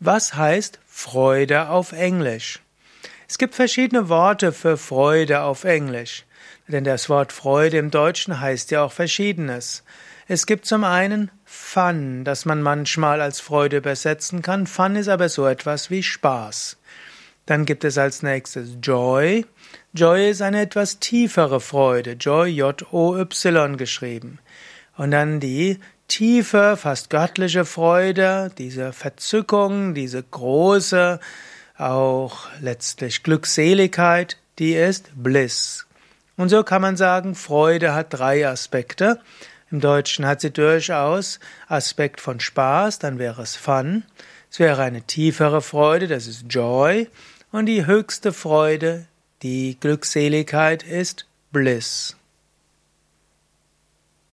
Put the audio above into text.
Was heißt Freude auf Englisch? Es gibt verschiedene Worte für Freude auf Englisch. Denn das Wort Freude im Deutschen heißt ja auch Verschiedenes. Es gibt zum einen Fun, das man manchmal als Freude übersetzen kann. Fun ist aber so etwas wie Spaß. Dann gibt es als nächstes Joy. Joy ist eine etwas tiefere Freude. Joy, J-O-Y geschrieben. Und dann die tiefe, fast göttliche Freude, diese Verzückung, diese große, auch letztlich Glückseligkeit, die ist Bliss. Und so kann man sagen, Freude hat drei Aspekte. Im Deutschen hat sie durchaus Aspekt von Spaß, dann wäre es Fun. Es wäre eine tiefere Freude, das ist Joy. Und die höchste Freude, die Glückseligkeit ist Bliss.